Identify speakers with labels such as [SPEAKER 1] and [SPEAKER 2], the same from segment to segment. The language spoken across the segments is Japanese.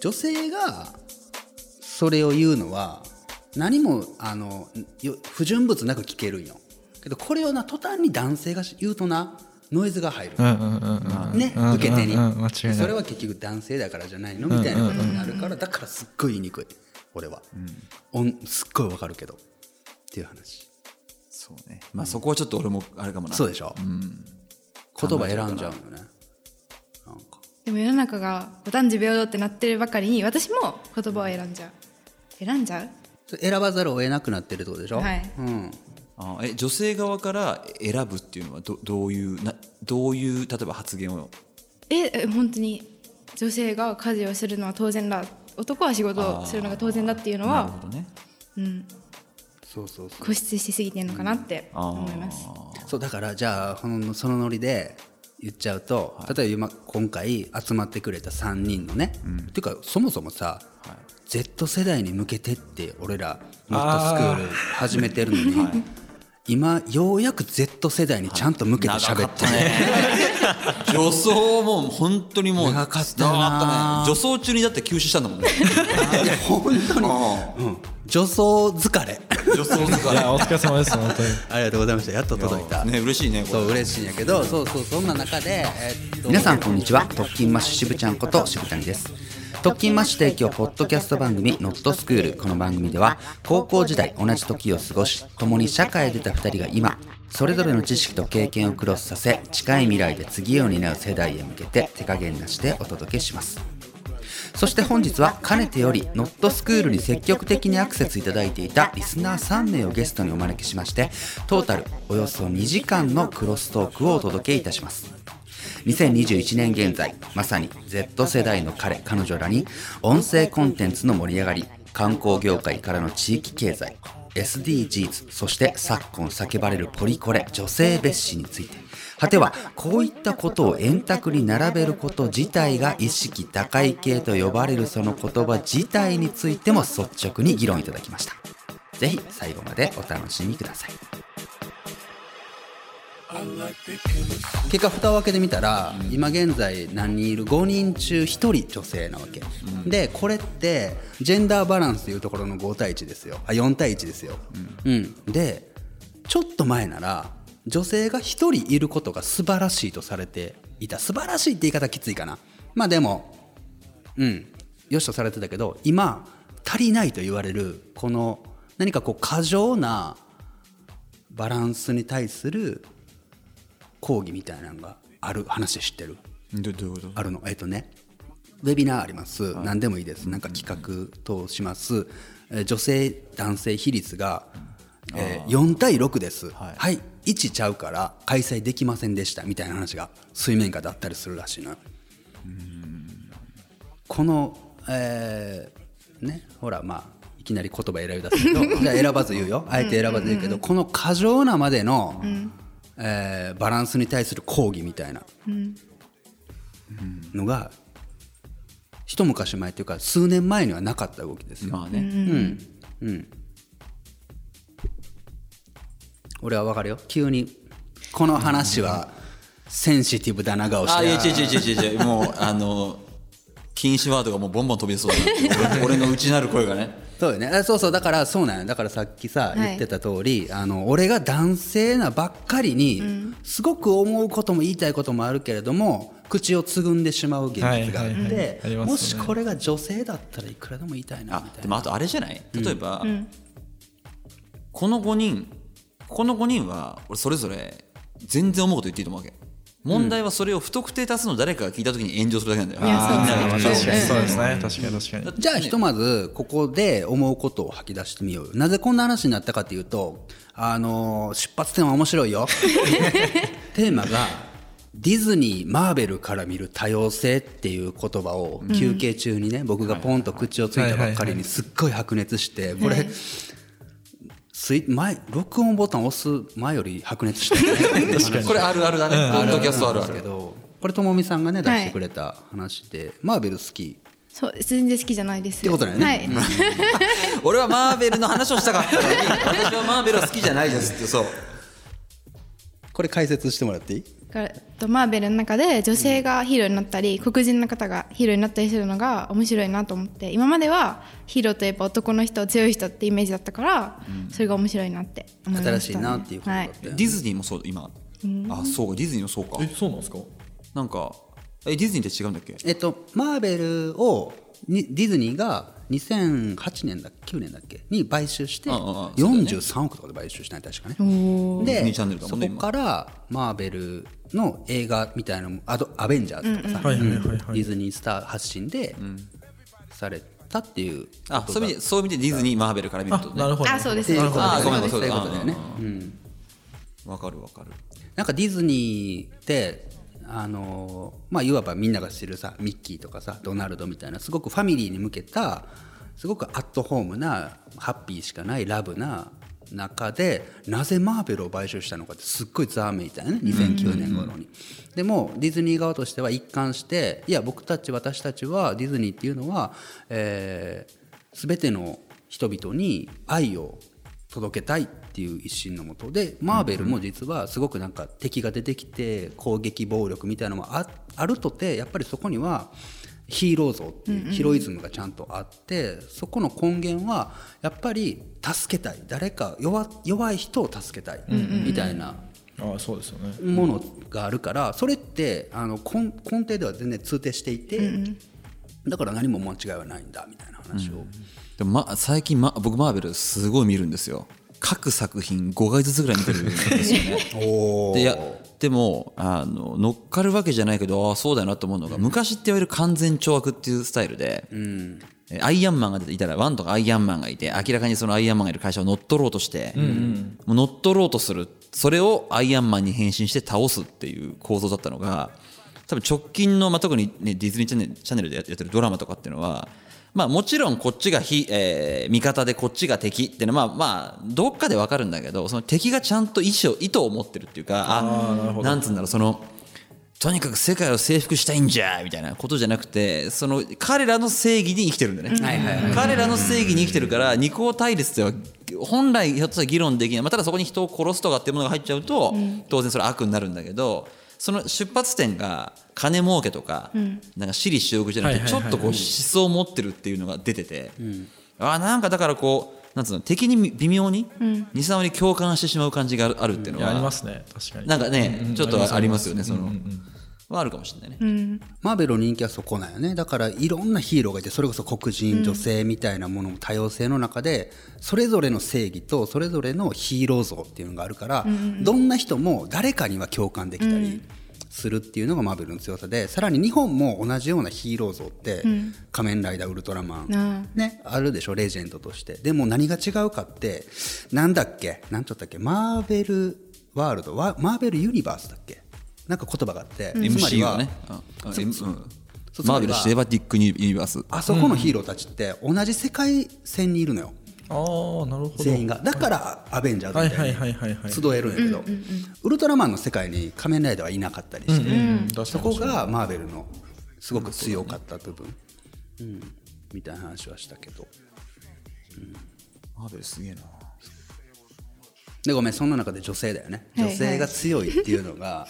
[SPEAKER 1] 女性がそれを言うのは何もあのよ不純物なく聞けるんよ。けどこれをな途端に男性が言うとなノイズが入る、
[SPEAKER 2] うんうんうんうん。
[SPEAKER 1] ね
[SPEAKER 2] うん
[SPEAKER 1] 受け手に、
[SPEAKER 2] うん。うん間違いない。
[SPEAKER 1] それは結局男性だからじゃないの？みたいなことになるからだからすっごい言いにくい。俺は、おんすっごいわかるけど。っていう話。
[SPEAKER 3] そうね。まあそこはちょっと俺もあれかもな。
[SPEAKER 1] そうでしょ、言葉選んじゃうよね
[SPEAKER 4] でも世の中が男女平等ってなってるばかりに私も言葉を選んじゃう。選んじゃう？
[SPEAKER 1] 選ばざるを得なくなってるってことでしょ、
[SPEAKER 4] はい。
[SPEAKER 1] うん、
[SPEAKER 3] あえ女性側から選ぶっていうのはどどういうなどういう例えば発言を？
[SPEAKER 4] ええ本当に女性が家事をするのは当然だ。男は仕事をするのが当然だっていうの
[SPEAKER 3] なる
[SPEAKER 4] は
[SPEAKER 3] ほどね。
[SPEAKER 4] うん。
[SPEAKER 1] そうそうそう。
[SPEAKER 4] 固執しすぎてるのかなって
[SPEAKER 3] あ
[SPEAKER 4] 思います。
[SPEAKER 1] そうだからじゃあそのノリで言っちゃうと、例えば今今回集まってくれた3人のね、っていうかそもそもさ、Z 世代に向けてって俺らノットスクール始めてるのに、今ようやく Z 世代にちゃんと向けて喋ってる、
[SPEAKER 3] 女装も本当にもう
[SPEAKER 1] 長かったな。
[SPEAKER 3] 長かったね。女装中にだって休止したんだもんね。
[SPEAKER 1] いや本当に、うん、女装疲れ。
[SPEAKER 3] 女装と
[SPEAKER 2] い
[SPEAKER 3] か
[SPEAKER 2] やお疲れ様です本当に。
[SPEAKER 1] ありがとうございました。やっと届いた。
[SPEAKER 3] ね嬉しいねこれ。
[SPEAKER 1] そう嬉しいんやけどそうそうそんな中で、えっと皆さんこんにちは。特勤マッシュしぶちゃんこと渋谷です。特勤マッシュ提供ポッドキャスト番組「ノットスクール」この番組では高校時代同じ時を過ごし共に社会へ出た2人が今それぞれの知識と経験をクロスさせ近い未来で次を担う世代へ向けて手加減なしでお届けします。そして本日はかねてよりノットスクールに積極的にアクセスいただいていたリスナー3名をゲストにお招きしましてトータルおよそ2時間のクロストークをお届けいたします。2021年現在まさに Z 世代の彼彼女らに音声コンテンツの盛り上がり観光業界からの地域経済 SDGs そして昨今叫ばれるポリコレ女性蔑視について。果てはこういったことを円卓に並べること自体が意識高い系と呼ばれるその言葉自体についても率直に議論いただきました。ぜひ最後までお楽しみください。結果蓋を開けてみたら、今現在何人いる？5人中1人女性なわけ、でこれってジェンダーバランスというところの5対1ですよ。あ4対1ですよ、うん。でちょっと前なら女性が1人いることが素晴らしいとされていた。素晴らしいって言い方きついかな。まあでもうん。よしとされてたけど今足りないと言われるこの何かこう過剰なバランスに対する講義みたいなのがある話知ってる？
[SPEAKER 3] どどういうこと？
[SPEAKER 1] あるの？えっ、とねウェビナーあります、何でもいいです。なんか企画等します、えー女性男性比率が、えー4対6です。はい、1ちゃうから開催できませんでした。みたいな話が水面下であったりするらしいのよ。このえーねほらまあいきなり言葉選び出すけど じゃあ選ばず言うよ。あえて選ばず言うけどこの過剰なまでの、えーバランスに対する抗議みたいな。のが一昔前っていうか数年前にはなかった動きですよ。
[SPEAKER 3] まあね、
[SPEAKER 1] うん。うん。俺は分かるよ。急にこの話はセンシティブだな顔して。
[SPEAKER 3] あいや違う違う違う違う。もうあの禁止ワードがもうボンボン飛び出そうだ俺 俺の内なる声がね。
[SPEAKER 1] そうよね。あそうそう。だからそうなんよだからさっきさ
[SPEAKER 4] い。
[SPEAKER 1] 言ってた通り、あの俺が男性なばっかりに、すごく思うことも言いたいこともあるけれども口をつぐんでしまう現実があって、もしこれが女性だったらいくらでも言いたいな
[SPEAKER 3] あ
[SPEAKER 1] みたいな。
[SPEAKER 3] でもあとあれじゃない？例えば、この5人この5人は俺それぞれ全然思うこと言っていいと思うわけ問題はそれを不特定多数の誰かが聞いた時に炎上するだけなんだよ、
[SPEAKER 4] う
[SPEAKER 3] みんなが
[SPEAKER 2] 確かに
[SPEAKER 4] そうです
[SPEAKER 2] そうですね。確かに確かに。
[SPEAKER 1] じゃあひとまずここで思うことを吐き出してみよう。よなぜこんな話になったかというとあのー出発点は面白いよ。テーマがディズニーマーベルから見る多様性っていう言葉を休憩中にね、僕がポンと口をついたばっかりにすっごい白熱してこれ、スイ前録音ボタン押す前より白熱して
[SPEAKER 3] これあるあるだね、ポッドキャストあるある。
[SPEAKER 1] けどこれともみさんがね出してくれた話で、マーベル好き
[SPEAKER 4] そう全然好きじゃないです。
[SPEAKER 1] ってことだよね。
[SPEAKER 4] はい、
[SPEAKER 3] 俺はマーベルの話をしたかったのに私はマーベルは好きじゃないですってそう。
[SPEAKER 1] これ解説してもらっていい？
[SPEAKER 4] マーベルの中で女性がヒーローになったり黒人の方がヒーローになったりするのが面白いなと思って今まではヒーローといえば男の人強い人ってイメージだったから、それが面白いなって思いました、ね、
[SPEAKER 1] 新しいなっていうことだ
[SPEAKER 4] はい
[SPEAKER 1] ったよね。
[SPEAKER 3] ディズニーもそう今。あそうかディズニーもそうか。
[SPEAKER 2] えそうなんですか？
[SPEAKER 3] なんかえディズニーって違うんだっけ？
[SPEAKER 1] えっとマーベルをにディズニーが2008年だっけ9年だっけに買収して
[SPEAKER 3] あああそうだね。
[SPEAKER 1] 43億とかで買収したね確かね。でそこからマーベルの映画みたいなアドアベンジャーズとかさ、ディズニースター発信でされたっていう
[SPEAKER 3] あそういう意味でそういう意味でディズニーマーベルから見るとね。
[SPEAKER 2] なるほど
[SPEAKER 4] あそうです。
[SPEAKER 1] っていうこと
[SPEAKER 3] あごめん
[SPEAKER 1] そういうことだよね。
[SPEAKER 3] あ
[SPEAKER 1] うん。
[SPEAKER 3] わかるわかる。
[SPEAKER 1] なんかディズニーってあのまあいわばみんなが知るさミッキーとかさドナルドみたいなすごくファミリーに向けたすごくアットホームなハッピーしかないラブな中でなぜマーベルを買収したのかってすっごいざわめいたよね2009年頃に。でもディズニー側としては一貫していや僕たち私たちはディズニーっていうのは、えー、全ての人々に愛を届けたいっていう一心のもとでマーベルも実はすごくなんか敵が出てきて攻撃暴力みたいなのもああるとてやっぱりそこにはヒーロー像っていうヒロイズムがちゃんとあってそこの根源はやっぱり助けたい。誰か弱弱い人を助けたいみたいな
[SPEAKER 2] ああそうですよね。
[SPEAKER 1] ものがあるからそれってあの根根底では全然通底していてだから何も間違いはないんだみたいな話を。
[SPEAKER 3] でも、ま、最近、ま、僕マーベルすごい見るんですよ。各作品5回ずつぐらい見てるんですよね。
[SPEAKER 1] お
[SPEAKER 3] でいやでもあの乗っかるわけじゃないけどああそうだよなと思うのが、昔って言われる完全懲悪っていうスタイルで、えアイアンマンが出ていたらワンとかアイアンマンがいて明らかにそのアイアンマンがいる会社を乗っ取ろうとして、もう乗っ取ろうとするそれをアイアンマンに変身して倒すっていう構造だったのが多分直近の、まあ、特に、ね、ディズニーチャンネルでやってるドラマとかっていうのはまあもちろんこっちが非、えー味方でこっちが敵っていうのはまあまあどっかでわかるんだけどその敵がちゃんと意思を意図を持ってるっていうかあなんつうんだろうそのとにかく世界を征服したいんじゃみたいなことじゃなくてその彼らの正義に生きてるんだね、彼らの正義に生きてるから二項対立では本来ひょっとしたら議論できない、まあ、ただそこに人を殺すとかっていうものが入っちゃうと、当然それは悪になるんだけどその出発点が金儲けとか,、なんか私利私欲じゃなくてちょっとこう思想を持ってるっていうのが出てて、ああなんかだからこうなんつうの敵に微妙に23割共感してしまう感じがあるあるっていうのは、
[SPEAKER 2] ありますね。確かに。
[SPEAKER 3] なんかね、
[SPEAKER 2] うん
[SPEAKER 3] ちょっとありますよね、その、
[SPEAKER 2] うんうんうん
[SPEAKER 3] はあるかもしれないね。
[SPEAKER 1] マーベルの人気はそこなんよね。だからいろんなヒーローがいてそれこそ黒人女性みたいなものも多様性の中でそれぞれの正義とそれぞれのヒーロー像っていうのがあるからどんな人も誰かには共感できたりするっていうのがマーベルの強さでさらに日本も同じようなヒーロー像って仮面ライダーウルトラマン
[SPEAKER 4] あ
[SPEAKER 1] ね、あるでしょレジェンドとして。でも何が違うかってなんだっけなんちょったっけマーベルワールドワマーベルユニバースだっけ？なんか言葉があって、つまりは
[SPEAKER 3] はね。うん。
[SPEAKER 1] そ
[SPEAKER 3] マーベル・シネマティック・ユニバース。
[SPEAKER 1] あそこのヒーローたちって同じ世界線にいるのよ、
[SPEAKER 2] ああなるほど。
[SPEAKER 1] 全員が。だからアベンジャーズみたいに
[SPEAKER 2] はいはいはいはいはい。
[SPEAKER 1] 集えるんやけど、ウルトラマンの世界に仮面ライダーはいなかったりして、
[SPEAKER 2] うん確
[SPEAKER 1] そ
[SPEAKER 2] かに
[SPEAKER 1] こがマーベルのすごく強かった部分、うん。みたいな話はしたけど。
[SPEAKER 3] マーベルすげえな。
[SPEAKER 1] でごめんそんな中で女性だよね。
[SPEAKER 4] はい。
[SPEAKER 1] 女性が強いっていうのが、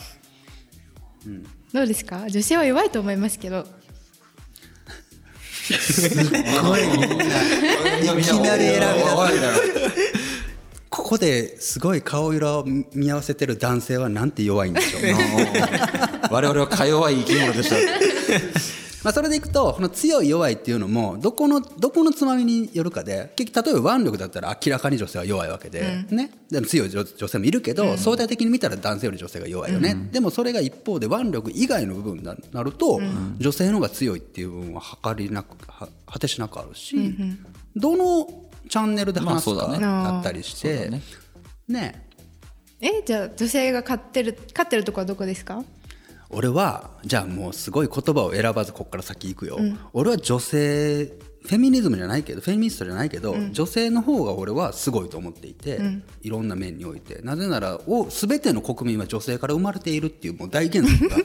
[SPEAKER 4] どうですか？女性は弱いと思いますけど。
[SPEAKER 1] い。きなり選び出すここですごい顔色を見合わせてる男性はなんて弱いんでしょう
[SPEAKER 3] 我々はか弱い生き物でした。
[SPEAKER 1] まあそれでいくとこの強い弱いっていうのもどこのどこのつまみによるかで結局例えば腕力だったら明らかに女性は弱いわけで、ね、でも強い女女性もいるけど、相対的に見たら男性より女性が弱いよね、でもそれが一方で腕力以外の部分になると、女性の方が強いっていう部分は測りなくは果てしなくあるし、どのチャンネルで話すか
[SPEAKER 3] まあそうだね。
[SPEAKER 1] あったりして、
[SPEAKER 3] ね。
[SPEAKER 1] ね。
[SPEAKER 4] えじゃあ女性が勝ってる勝ってるとこはどこですか？
[SPEAKER 1] 俺はじゃあもうすごい言葉を選ばずここから先行くよ、俺は女性フェミニズムじゃないけどフェミニストじゃないけど、女性の方が俺はすごいと思っていて、いろんな面において。なぜならお全ての国民は女性から生まれているっていうもう大原則が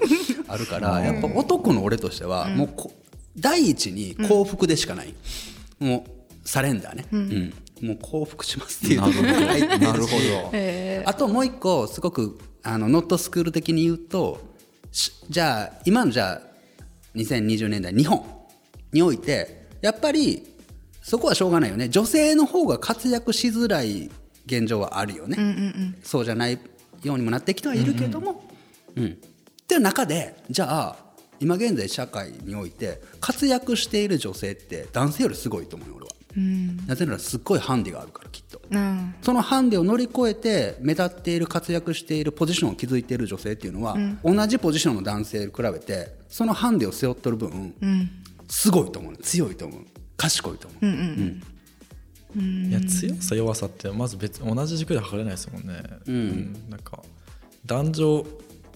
[SPEAKER 1] あるからやっぱ男の俺としてはもうこ第一に幸福でしかない、もうサレンダーね、うん。もう幸福しますっていう
[SPEAKER 3] なるほど。
[SPEAKER 1] あともう一個すごくあのノットスクール的に言うとじゃあ今のじゃあ2020年代日本においてやっぱりそこはしょうがないよね。女性の方が活躍しづらい現状はあるよね、うんうんうん、そうじゃないようにもなってきてはいるけども、うん、うん、っていう中でじゃあ今現在社会において活躍している女性って男性よりすごいと思うよ俺は。うん、なぜならすっごいハンディがあるからきっと、うん、そのハンディを乗り越えて目立っている活躍しているポジションを築いている女性っていうのは、うん、同じポジションの男性に比べてそのハンディを背負っとる分、すごいと思う。強いと思う。賢いと思う。うんうん
[SPEAKER 2] いや強さ弱さってまず別同じ軸で測れないですもんね、うん、うん、なんか男女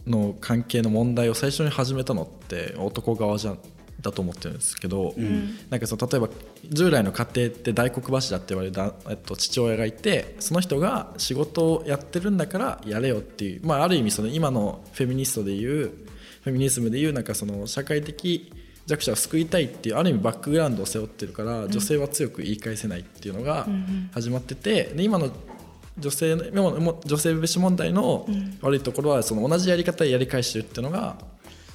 [SPEAKER 2] の関係の問題を最初に始めたのって男側じゃだと思ってるんですけど、うん、なんかその例えば従来の家庭って大黒柱って言われるえっと、父親がいてその人が仕事をやってるんだからやれよっていう、まあ、ある意味その今のフェミニストでいうフェミニズムでいうなんかその社会的弱者を救いたいっていうある意味バックグラウンドを背負ってるから女性は強く言い返せないっていうのが始まっててで今の女性の女性蔑視問題の悪いところはその同じやり方でやり返してるっていうのが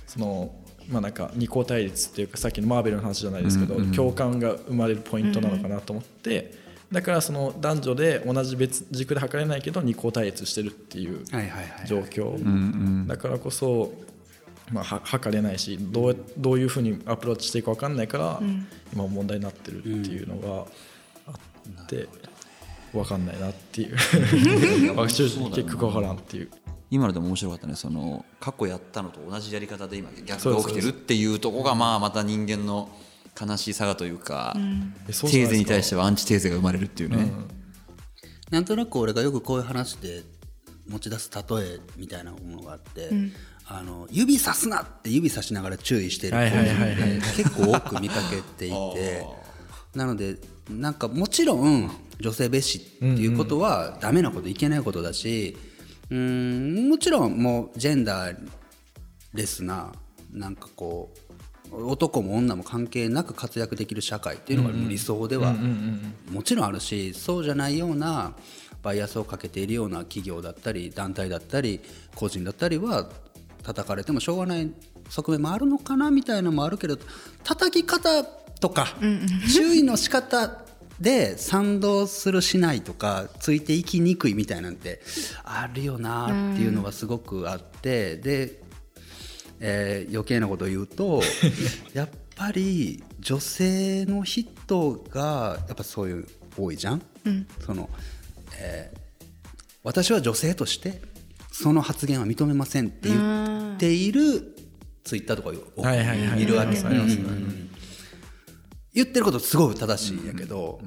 [SPEAKER 2] そのまあなんか二項対立っていうかさっきのマーベルの話じゃないですけど共感が生まれるポイントなのかなと思ってだからその男女で同じ別軸で測れないけど二項対立してるっていう状況。だからこそまあ、測れないしどうどういうふうにアプローチしていくか分かんないから、うん、今問題になってるっていうのがあって、分かんないなっていう。結局分からんっていう。
[SPEAKER 3] 今のでも面白かったね。その過去やったのと同じやり方で今逆が起きてるっていうとこがまあまた人間の悲しさがというか、うん、テーゼに対してはアンチテーゼが生まれるっていうね、うん、
[SPEAKER 1] なんとなく俺がよくこういう話で持ち出す例えみたいなものがあって、うん、あの指さすなって指さしながら注意してる子って結構多く見かけていて なのでなんかもちろん女性蔑視っていうことはダメなこといけないことだしうんもちろんもうジェンダーレスななんかこう男も女も関係なく活躍できる社会っていうのが理想ではもちろんあるしそうじゃないようなバイアスをかけているような企業だったり団体だったり個人だったりは叩かれてもしょうがない側面もあるのかなみたいなのもあるけど叩き方とか注意の仕方で賛同するしないとかついていきにくいみたいなんてあるよなっていうのはすごくあってで、えー、余計なことを言うと やっぱり女性の人がやっぱそういう多いじゃん？うん、そのえー、私は女性としてその発言は認めませんって言っているツイッターとかを見るわけ、言ってることすごい正しいんやけど、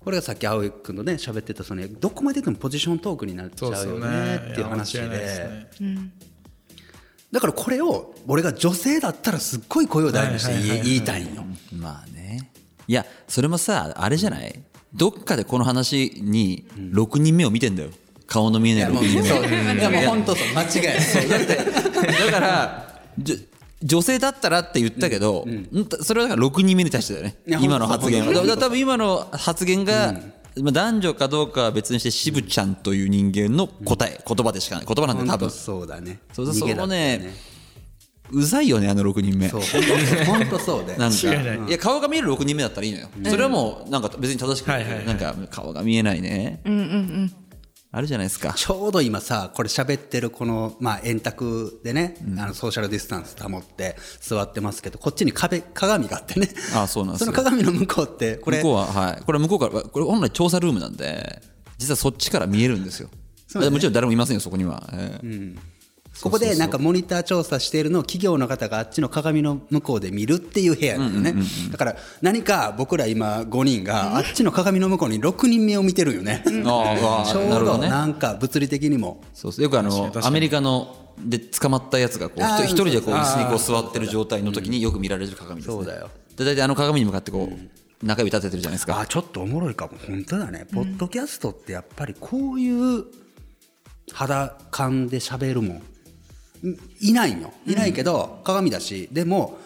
[SPEAKER 1] これがさっき青井君のね喋ってたそのどこまででもポジショントークになっちゃうよねっていう話で。だからこれを俺が女性だったらすっごい声を大にして言いたいんよ。
[SPEAKER 3] まあね。いやそれもさあれじゃない？どっかでこの話に6人目を見てんだよ。顔の見えない6人
[SPEAKER 1] 目。いやもう本当そう。間違いない。
[SPEAKER 3] だから女性だったらって言ったけど、うんうん、それはだから6人目に対してだよね。今の発言は。だから多分今の発言が、うん、男女かどうかは別にして渋ちゃんという人間の答え、言葉でしかない。言葉なんで多分。
[SPEAKER 1] そうだね。
[SPEAKER 3] そうそこねうざいよねあの6人目。そう
[SPEAKER 1] 本当そうで
[SPEAKER 3] なんか。い。や顔が見える6人目だったらいいのよ、それはもうなんか別に正しくなんか顔が見えないね。うんうんうんあるじゃないですか。
[SPEAKER 1] ちょうど今さこれ喋ってるこの、まあ、円卓でね、うん、あのソーシャルディスタンス保って座ってますけどこっちに壁鏡があってね。
[SPEAKER 3] あそうなんです
[SPEAKER 1] その鏡の向こうってこれ。
[SPEAKER 3] 向こうははい。これ向こうからこれ本来調査ルームなんで実はそっちから見えるんですよ、ね、もちろん誰もいませんよそこには、えー、うん
[SPEAKER 1] ここでなんかモニター調査しているのを企業の方があっちの鏡の向こうで見るっていう部屋なんよね、だから何か僕ら今5人があっちの鏡の向こうに6人目を見てるよね、ちょうどなんか物理的にも。
[SPEAKER 3] そうよくあのアメリカので捕まったやつがこう一人でこう椅子にこう座ってる状態の時によく見られる鏡ですね、そうだよ。で大体あの鏡に向かってこう、中指立ててるじゃないですか。
[SPEAKER 1] あちょっとおもろいかも。本当だね、ポッドキャストってやっぱりこういう肌感で喋るもんいないよいないけど鏡だし。でも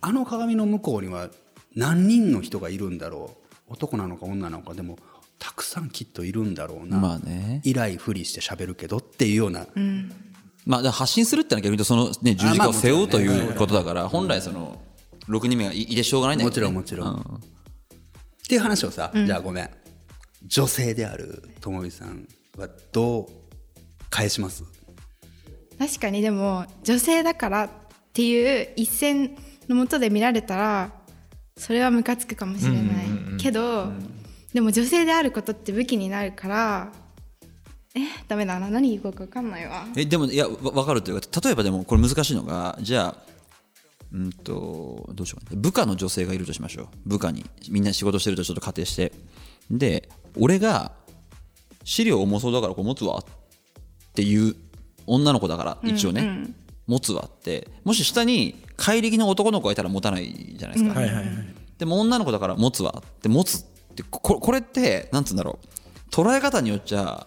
[SPEAKER 1] あの鏡の向こうには何人の人がいるんだろう。男なのか女なのか。でもたくさんきっといるんだろうな、
[SPEAKER 3] まあね。
[SPEAKER 1] 依頼ふりして喋るけどっていうような、
[SPEAKER 3] まあ、だから発信するってのは逆に言うとその、ね、十字架を背負うということだから本来その6人目がいいてしょうがないんだけど、ね、
[SPEAKER 1] もちろんもちろん。
[SPEAKER 3] う
[SPEAKER 1] っていう話をさ、じゃあごめん。女性であるともみさんはどう返します？
[SPEAKER 4] 確かにでも女性だからっていう一線のもとで見られたらそれはムカつくかもしれない、けど、でも女性であることって武器になるからえダメだな何言うか分かんないわ。
[SPEAKER 3] えでもいやわ分かるというか例えばでもこれ難しいのがじゃあうんとどうしよう部下の女性がいるとしましょう。部下に。みんな仕事してるとちょっと仮定して。で俺が資料重そうだからこれ持つわ。っていう女の子だから一応ね、持つわって。もし下に怪力の男の子がいたら持たないじゃないですか、
[SPEAKER 2] はいはいはい。
[SPEAKER 3] でも女の子だから持つわって持つってここれってなんつうんだろう。捉え方によっちゃ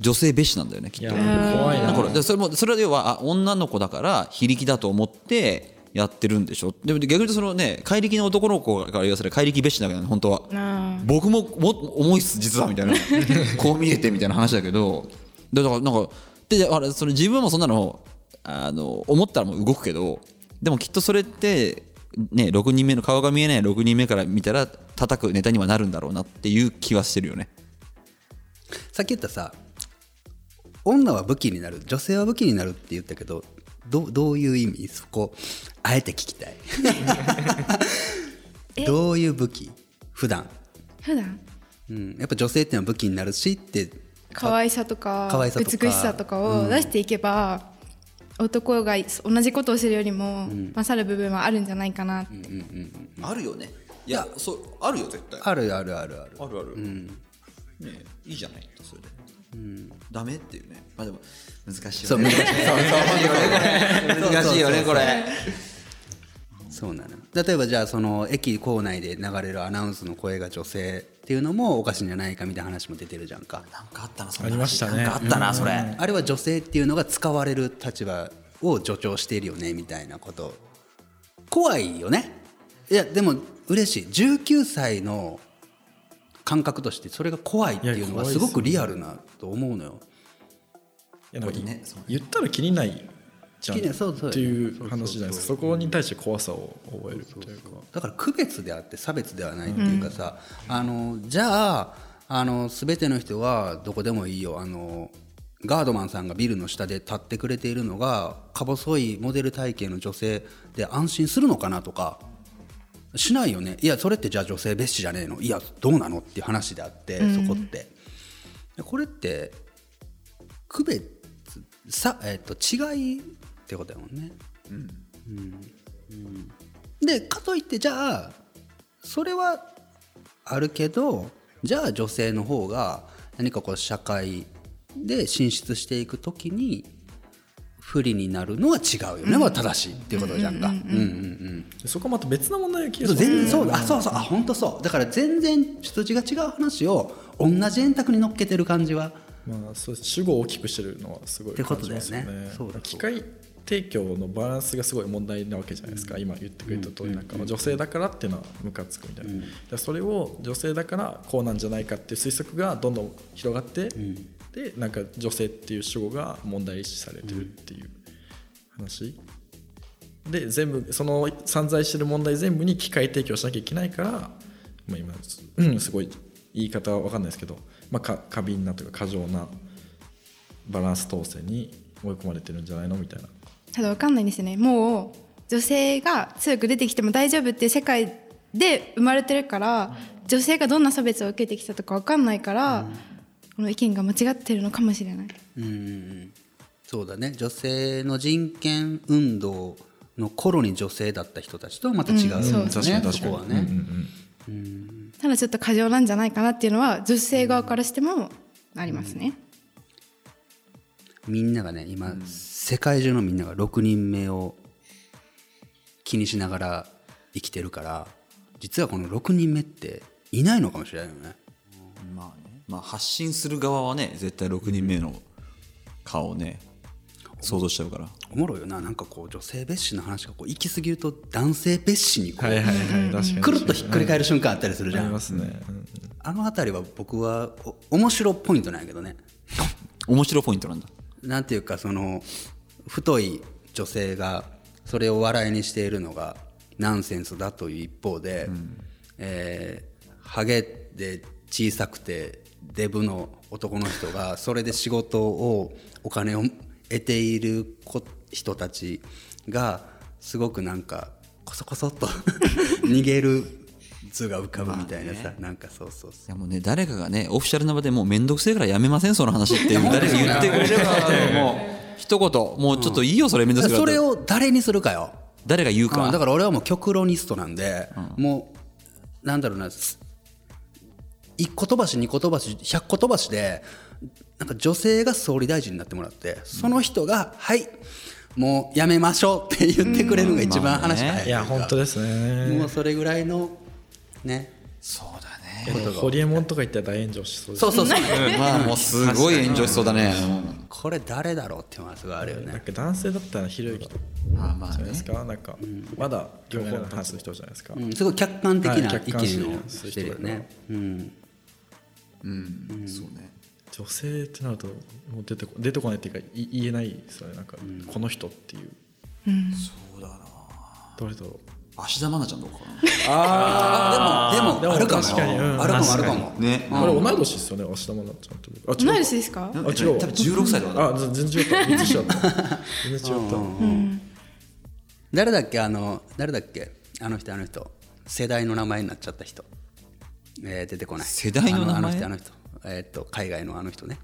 [SPEAKER 3] 女性蔑視なんだよねきっと。
[SPEAKER 2] いや怖いな。
[SPEAKER 3] これでそれもそれは要はあ女の子だから非力だと思ってやってるんでしょ。でも逆に言うとそのね怪力の男の子から言わせれば怪力蔑視だけどね本当は。
[SPEAKER 4] あ
[SPEAKER 3] 僕もも重いっす実はみたいな。こう見えてみたいな話だけど。だからなんかであれそれ自分もそんなのあの思ったらもう動くけどでもきっとそれってね6人目の顔が見えない6人目から見たら叩くネタにはなるんだろうなっていう気はしてるよね。
[SPEAKER 1] さっき言ったさ女は武器になる女性は武器になるって言ったけどどうどういう意味？そこあえて聞きたい。どういう武器？普段。
[SPEAKER 4] 普段？
[SPEAKER 1] うん、やっぱ女性っていうのは武器になるしって
[SPEAKER 4] 可愛さとか
[SPEAKER 1] 可愛さとか。
[SPEAKER 4] 美しさとかを出していけば、男が同じことをするよりも勝る部分はあるんじゃないかな。って、
[SPEAKER 3] あるよね。いやそうあるよ絶対。
[SPEAKER 1] あるあるあるある。
[SPEAKER 3] あるある、ねいいじゃないそれで、ダメっていうね。まあでも難しいよね。
[SPEAKER 1] そう難しい。
[SPEAKER 3] そうそう。難しいよねこれ
[SPEAKER 1] そうなの例えばじゃあその駅構内で流れるアナウンスの声が女性っていうのもおかしいんじゃないかみたいな話も出てるじゃんか。
[SPEAKER 3] なんかあったなそんな
[SPEAKER 2] ありましたね。
[SPEAKER 3] なんかあったなそれ。
[SPEAKER 1] あれは女性っていうのが使われる立場を助長しているよねみたいなこと。怖いよね。いやでも嬉しい。19歳の感覚としてそれが怖いっていうのは
[SPEAKER 2] す
[SPEAKER 1] ごくリアルなと思うのよ。
[SPEAKER 2] いやなんか
[SPEAKER 3] ねそう
[SPEAKER 2] 言ったら気にないじゃんっていう話じゃないですか。そこに対して怖さを覚えるというか
[SPEAKER 1] だから区別であって差別ではないっていうかさ、あのじゃああの全ての人はどこでもいいよ。あのガードマンさんがビルの下で立ってくれているのがか細いモデル体型の女性で安心するのかなとか。しないよね。いやそれってじゃあ女性蔑視じゃねえの？いやどうなのっていう話であって、そこって。でこれって区別さ、えっと違いってことだもんね。でかといってじゃあそれはあるけどじゃあ女性の方が何かこう社会で進出していく時に不利になるのは違うよね、は正しいっていうことじゃんか。うんうんうん
[SPEAKER 2] でそこはまた別の問題が気がす
[SPEAKER 1] 全然そうだあそうそうあ本当そう。だから全然筋が違う話を同じ円卓に乗っけてる感じは。
[SPEAKER 2] まあそうです主語を大きくしてるのはすごい
[SPEAKER 1] ってことだよね。
[SPEAKER 2] ますよね
[SPEAKER 1] そうだそうだ
[SPEAKER 2] 機械提供のバランスがすごい問題なわけじゃないですか、今言ってくれた通り。なんか、女性だからっていうのはムカつくみたいな、でそれを女性だからこうなんじゃないかっていう推測がどんどん広がって、でなんか女性っていう主語が問題視されてるっていう話、で全部その散在してる問題全部に機械提供しなきゃいけないから、まあ、今す,、うん、すごい言い方は分かんないですけど、まあ、か過敏なというか過剰なバランス統制に追い込まれてるんじゃないのみたいな
[SPEAKER 4] ただ分かんないんですよね。もう女性が強く出てきても大丈夫っていう世界で生まれてるから女性がどんな差別を受けてきたとか分かんないから、この意見が間違ってるのかもしれない。
[SPEAKER 1] うんうんうん。そうだね。女性の人権運動の頃に女性だった人たちとはまた違う
[SPEAKER 4] うん。
[SPEAKER 2] 確かに確かに。
[SPEAKER 1] そこはね、
[SPEAKER 4] ただちょっと過剰なんじゃないかなっていうのは女性側からしてもありますね、
[SPEAKER 1] みんながね今、世界中のみんなが6人目を気にしながら生きてるから実はこの6人目っていないのかもしれないよね。
[SPEAKER 3] まあね。まあ発信する側はね絶対6人目の顔をね想像しちゃうから。
[SPEAKER 1] おもろいよな。なんかこう女性蔑視の話がこう行き過ぎると男性蔑視にこう、
[SPEAKER 2] はいはいはい
[SPEAKER 1] くるっとひっくり返る瞬間あったりするじゃん、
[SPEAKER 2] ありますね、うん。
[SPEAKER 1] あの辺りは僕はお面白ポイントなんやけどね。
[SPEAKER 3] 面白ポイントなんだ
[SPEAKER 1] なんていうかその太い女性がそれを笑いにしているのがナンセンスだという一方で、うん。えー、ハゲで小さくてデブの男の人がそれで仕事をお金を得ている人たちがすごくなんかこそこそっと 逃げる図が浮かぶみたいなさ、ね、なんかそうそうい
[SPEAKER 3] やもうね誰かがねオフィシャルな場でもう面倒くせえからやめませんその話っていう誰か言ってくれればもう一言もうちょっといいよそれ面倒く
[SPEAKER 1] せえ。それを誰にするかよ。
[SPEAKER 3] 誰が言うか、
[SPEAKER 1] だから俺はもう極論ニストなんで、うん、もうなんだろうな一個飛ばし二個飛ばし百個飛ばしでなんか女性が総理大臣になってもらってその人が「はいもうやめましょう」って言ってくれるのが一番話が早い、
[SPEAKER 2] いや本当ですね。
[SPEAKER 1] もうそれぐらいのね。
[SPEAKER 3] そうだ
[SPEAKER 2] ね。ホリエモンとか言ったら大炎上しそう
[SPEAKER 1] そうそうそう、
[SPEAKER 3] まあもうすごい炎上しそうだね。
[SPEAKER 1] これ誰だろうっていうのはすごいあるよね。
[SPEAKER 2] なんか男性だったらひろゆきとあまあ、じゃないですか？なんか、まだ両方の話する人じゃないですか、
[SPEAKER 1] すごい客観的な意見をしてるよね、うん。
[SPEAKER 3] うん、そうね。
[SPEAKER 2] 女性ってなるともう出てこ出てこないっていうか言えないですよね。なんか、この人っていう、
[SPEAKER 3] そうだな。
[SPEAKER 2] どれだろう
[SPEAKER 3] 芦田愛菜ちゃんどうかな。
[SPEAKER 1] ああでもでもあるかも
[SPEAKER 2] 確かに、
[SPEAKER 1] あるかもあるかも。
[SPEAKER 3] ね。
[SPEAKER 2] あれ同い年ですよね芦田愛菜ちゃんと
[SPEAKER 4] あ同い年ですか？
[SPEAKER 3] あ違う多分16歳だ
[SPEAKER 2] あ全然違った。3つ違った。全然違った
[SPEAKER 1] 誰だっけあの誰だっけ？あの人あの人。世代の名前になっちゃった人。えー、出てこない。
[SPEAKER 3] 世代の名前？
[SPEAKER 1] あの人あの人。えー、っと海外のあの人ね。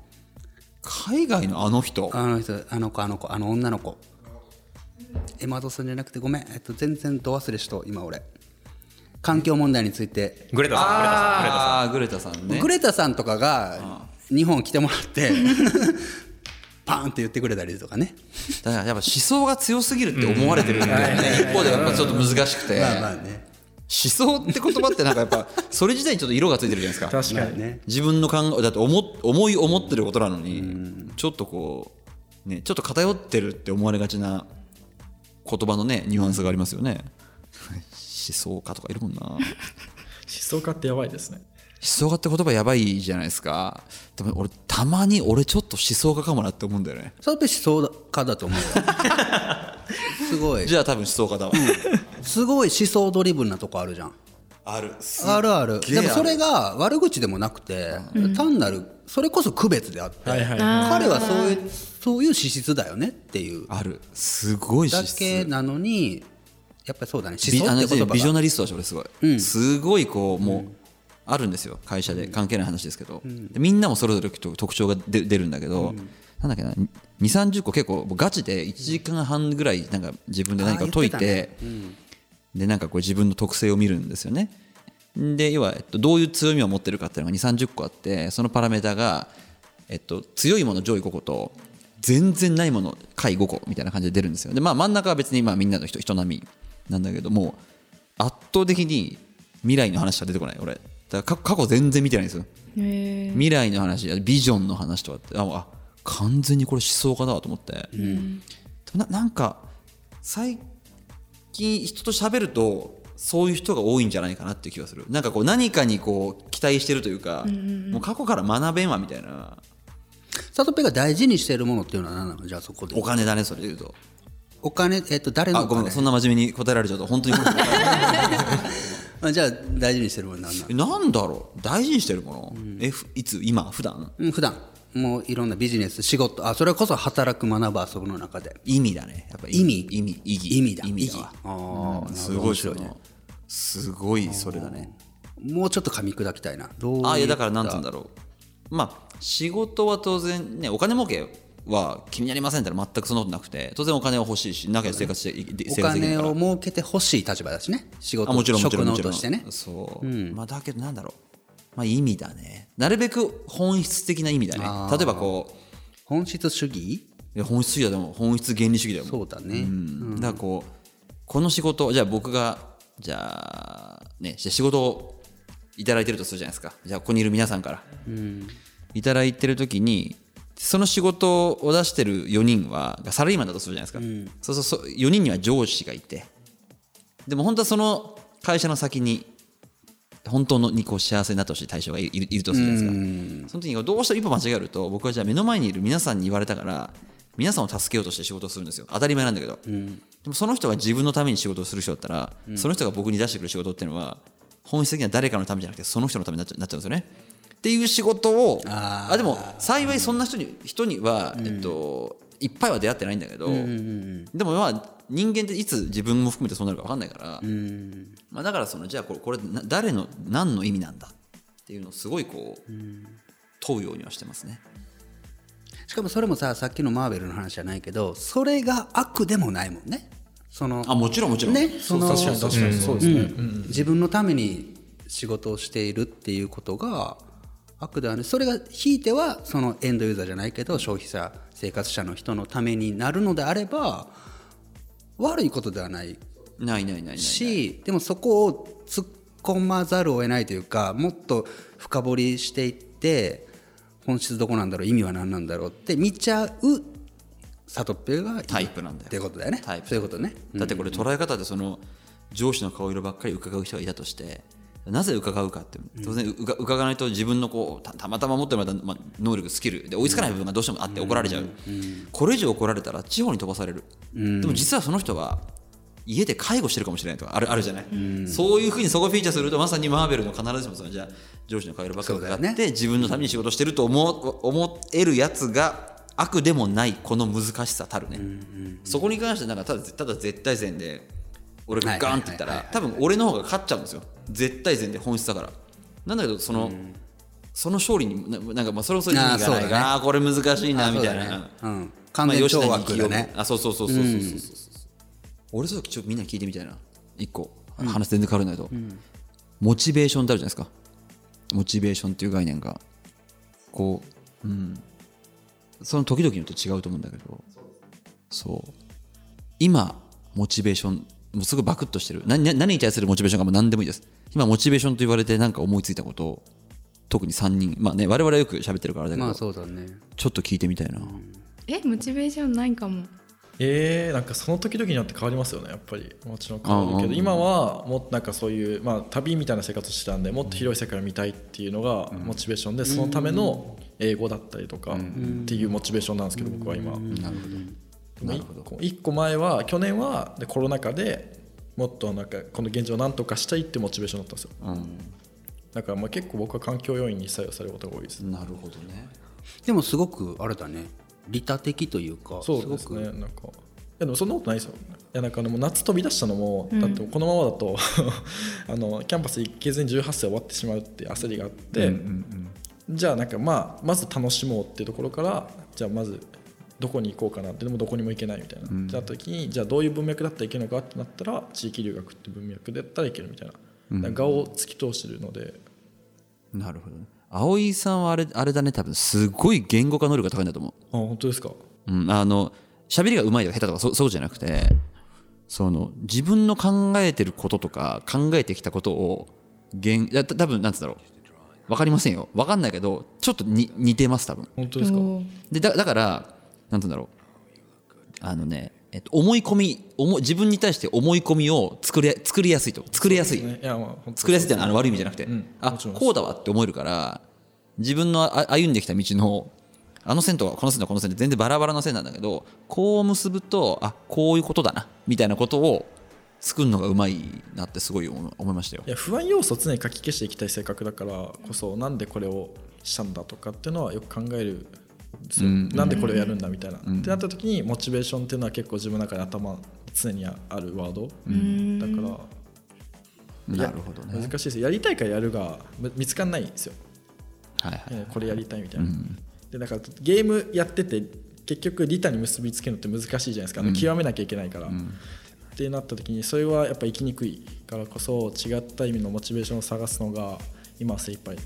[SPEAKER 3] 海外のあの人？
[SPEAKER 1] あの人あの子あの子あの女の子エマドソンじゃなくてごめん、えっと、全然ど忘れしと今俺。環境問題について。
[SPEAKER 3] グレタさんああグレタさんね。
[SPEAKER 1] グレタさんとかが日本来てもらって パーンって言ってくれたりとかね。
[SPEAKER 3] だからやっぱ思想が強すぎるって思われてるんだよね、一方でやっぱちょっと難しくて。
[SPEAKER 1] まあまあね。
[SPEAKER 3] 思想って言葉ってなんかやっぱそれ自体にちょっと色がついてるじゃないですか。
[SPEAKER 2] 確かにね。
[SPEAKER 3] 自分の考えだって思思い思ってることなのにちょっとこうねちょっと偏ってるって思われがちな言葉のねニュアンスがありますよね。思想家とかいるもんな。思
[SPEAKER 2] 想家ってやばいですね。
[SPEAKER 3] 思想家って言葉やばいじゃないですか。でも俺たまに俺ちょっと思想家かもなって思うんだよね。
[SPEAKER 1] それって思想家だと思うよ。すごい。
[SPEAKER 3] じゃあ多分思想家だわ、
[SPEAKER 1] うん、すごい思想ドリブンなとこあるじゃん
[SPEAKER 3] ある。
[SPEAKER 1] あるある。でもそれが悪口でもなくて、うん、単なるそれこそ区別であって、はいはい、彼はそういうそういう資質だよねっていう。
[SPEAKER 3] ある。すごい
[SPEAKER 1] だけなのにやっぱりそうだね。
[SPEAKER 3] 思想って言葉ビジョナリストだし俺すごい、うん、すごいこうもう、あるんですよ。会社で。関係ない話ですけど、うん、みんなもそれぞれ特徴が出るんだけど、うん、なんだっけな2 3 0個結構ガチで1時間半ぐらいなんか自分で何か解いて、ね。うん、でなんかこう自分の特性を見るんですよね。で要は、えっと、どういう強みを持ってるかっていうのが2 3 0個あってそのパラメータが、えっと、強いもの上位5個と全然ないもの下位5個みたいな感じで出るんですよ。で、まあ、真ん中は別にまあみんなの人人並みなんだけども圧倒的に未来の話しか出てこない俺。だから過去全然見てないんですよ。未来の話ビジョンの話とかってあ完全にこれ思想家だと思って、うん、ななんか最近人と喋るとそういう人が多いんじゃないかなっていう気がする。なんかこう何かにこう期待してるというか、うんうん、もう過去から学べんわみたいな。
[SPEAKER 1] サトペが大事にしているものっていうのは何なの？じゃあそこで。
[SPEAKER 3] お金だねそれで言うと。
[SPEAKER 1] お金？えっと誰の
[SPEAKER 3] お金あごめんそんな真面目に答えられちゃうと本当に
[SPEAKER 1] あじゃあ大事にしてるもの
[SPEAKER 3] 何ななんだろう？大事にしてるもの、うん、えいつ？今？普段？
[SPEAKER 1] うん普段もういろんなビジネス仕事。あそれこそ働く学ぶ遊ぶの中で。
[SPEAKER 3] 意味だね。やっぱ
[SPEAKER 1] 意味。
[SPEAKER 3] 意味。意義。
[SPEAKER 1] 意味だ。
[SPEAKER 3] 意味だあ、うん、すごい白いね。すごいそれだね。
[SPEAKER 1] もうちょっと噛み砕きたいな。
[SPEAKER 3] どうあいやだからなんつうんだろう。まあ仕事は当然ねお金儲けは気になりませんって全くそんなことなくて当然お金は欲しいし中で生活して、
[SPEAKER 1] お金を儲けてほしい立場だしね。仕事
[SPEAKER 3] もちろんもちろんもちろん
[SPEAKER 1] してね。
[SPEAKER 3] そう、うん、まあだけどなんだろうまあ意味だね。なるべく本質的な意味だね。例えばこう
[SPEAKER 1] 本質主義？
[SPEAKER 3] いや本質主義だでも本質原理主義だよ
[SPEAKER 1] そうだね、うん、
[SPEAKER 3] だからこうこの仕事じゃあ僕がじゃあね仕事をいただいてるとするじゃないですか。じゃあここにいる皆さんから、うん、いただいてる時にその仕事を出してる4人はサラリーマンだとするじゃないですか、うん、そうそうそう4人には上司がいて。でも本当はその会社の先に本当のにこう幸せになってほしい対象がいるいるとするじゃないですか。その時にどうしても一歩間違えると僕はじゃあ目の前にいる皆さんに言われたから皆さんを助けようとして仕事をするんですよ。当たり前なんだけど、でもその人が自分のために仕事をする人だったら、その人が僕に出してくる仕事っていうのは本質的には誰かのためじゃなくてその人のためになっちゃなっちゃうんですよね。っていう仕事をあでも幸いそんな人に人には、えっと、いっぱいは出会ってないんだけど、でもまあ人間っていつ自分も含めてそうなるか分かんないから、まあ、だからそのじゃあこれこれ誰の何の意味なんだっていうのをすごいこう問うようにはしてますね。
[SPEAKER 1] しかもそれもささっきのマーベルの話じゃないけどそれが悪でもないもんね。その
[SPEAKER 3] あもちろんもちろん。
[SPEAKER 1] ねその
[SPEAKER 2] 確かに確かに。そうですね、
[SPEAKER 1] うん、自分のために仕事をしているっていうことが悪ではねそれがひいてはそのエンドユーザーじゃないけど消費者生活者の人のためになるのであれば悪いことではない。
[SPEAKER 3] ないないない
[SPEAKER 1] しでもそこを突っ込まざるを得ないというかもっと深掘りしていって本質どこなんだろう意味は何なんだろうって見ちゃうサトッペが
[SPEAKER 3] タイプなんだよ
[SPEAKER 1] ってことだよね。
[SPEAKER 3] タイプ
[SPEAKER 1] そういうことね、
[SPEAKER 3] だってこれ捉え方でその上司の顔色ばっかり伺う人がいたとしてなぜ伺うかって当然伺わないと自分のこうたまたま持ってもらった、まあ、能力スキル。で追いつかない部分がどうしてもあって怒られちゃう、これ以上怒られたら地方に飛ばされる、でも実はその人は家で介護してるかもしれないとかあるあるじゃない、そういうふうにそこフィーチャーするとまさにマーベルの必ずしもそのじゃあ上司の顔色ばっかり伺って、ね、自分のために仕事してると思思えるやつが悪でもないこの難しさたるね、そこに関してなんかただただ絶対善で俺がガンって言ったら多分俺の方が勝っちゃうんですよ。絶対善で本質だから。なんだけどその、その勝利になんかまあそれもそれ意味がない。があ、ね、これ難しいなみたいな、
[SPEAKER 1] うん、完全懲悪だね。
[SPEAKER 3] あそうそうそうそうそうそうそう、う。俺ちょっとみんな聞いてみたいな。一個。話全然変わらないと、モチベーションってあるじゃないですか。モチベーションっていう概念が。こううん。その時々によって違うと思うんだけど。そう。今モチベーションもうすぐバクッとしてる。何何に対するモチベーションかも何でもいいです。今モチベーションと言われて何か思いついたことを特に3人。まあね我々はよく喋ってるからだけど、まあそうだね、ちょっと聞いてみたいな、うん、
[SPEAKER 4] えモチベーションないかも。
[SPEAKER 2] えー、なんかその時々によって変わりますよねやっぱり。もちろん変わるけど今はもっとなんかそういう、まあ、旅みたいな生活してたんでもっと広い世界を見たいっていうのがモチベーションで、そのための英語だったりとかっていうモチベーションなんですけど僕は今。なるほど1個前は去年はでコロナ禍でもっとなんかこの現状を何とかしたいってモチベーションだったんですよ、うん、だからまあ結構僕は環境要因に作用されることが多いです。
[SPEAKER 3] なるほどね。
[SPEAKER 1] でもすごくあれだね。利他的というか
[SPEAKER 2] そうですね。なんかいやでもそんなことないですよ。いやなんかでも夏飛び出したのも、うん、だってこのままだと あのキャンパス行けずに18歳終わってしまうっていう焦りがあって、うんうんうん、じゃあなんかまあまず楽しもうっていうところからじゃあまずどこに行こうかなってでもどこにも行けないみたいな、うん、じゃあ時にじゃあどういう文脈だったらいけるのかってなったら地域留学って文脈だったらいけるみたいな、うん、を突き通してるので。
[SPEAKER 3] なるほどね。葵さんはあれあれだね。多分すごい言語化能力が高いんだと思う。
[SPEAKER 2] あ本当ですか？
[SPEAKER 3] うん。あの喋りがうまいとか下手とかそそうじゃなくて。その自分の考えてることとか考えてきたことを言多分なんつうんだろう。分かりませんよ。分かんないけどちょっとに似てます多分。
[SPEAKER 2] 本当ですか？
[SPEAKER 3] でだだからなんて言うんだろう。あのねえっと、思い込み思自分に対して思い込みを作り作りやすいと作りやすい、ね、いやまあ、作りやすいってあの悪い意味じゃなくて、うん、あこうだわって思えるから自分の歩んできた道のあの線とこの線とこの線って全然バラバラの線なんだけどこう結ぶとあこういうことだなみたいなことを作るのがうまいなってすごい思いましたよ。
[SPEAKER 2] いや不安要素を常に書き消していきたい性格だからこそなんでこれをしたんだとかっていうのはよく考えるですよ、うん、なんでこれをやるんだみたいな、うん、ってなった時にモチベーションっていうのは結構自分の中で頭常にあるワード、うん、だから
[SPEAKER 3] なるほど、ね、
[SPEAKER 2] 難しいですやりたいからやるが見つかんないんですよ、はいはい、これやりたいみたいな、でだからゲームやってて結局リタに結びつけるのって難しいじゃないですか、極めなきゃいけないから、ってなった時にそれはやっぱ生きにくいからこそ違った意味のモチベーションを探すのが今は精一杯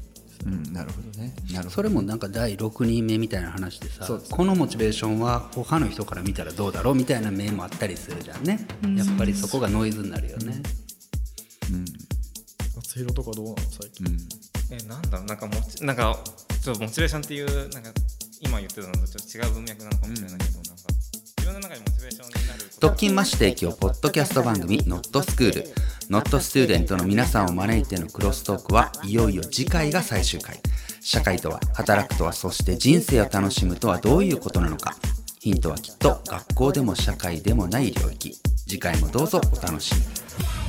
[SPEAKER 3] うん、なるほどね。なるほど。
[SPEAKER 1] それもなんか第6人目みたいな話でさこのモチベーションは他の人から見たらどうだろうみたいな面もあったりするじゃんね、うん、やっぱりそこがノイズになるよね。
[SPEAKER 2] うん。松弘とかどうなの最近、うん、
[SPEAKER 5] えなんだろう。なんかもちなんかちょっとモチベーションっていうなんか今言ってたのとちょっと違う文脈なのかもしれないけど、うん、なんか自分の中にモチベーションになる
[SPEAKER 1] 特勤マッシュ提供ポッドキャスト番組「ノットスクールノットスチューデントの皆さんを招いてのクロストークはいよいよ次回が最終回。社会とは働くとはそして人生を楽しむとはどういうことなのか。ヒントはきっと学校でも社会でもない領域。次回もどうぞお楽しみに。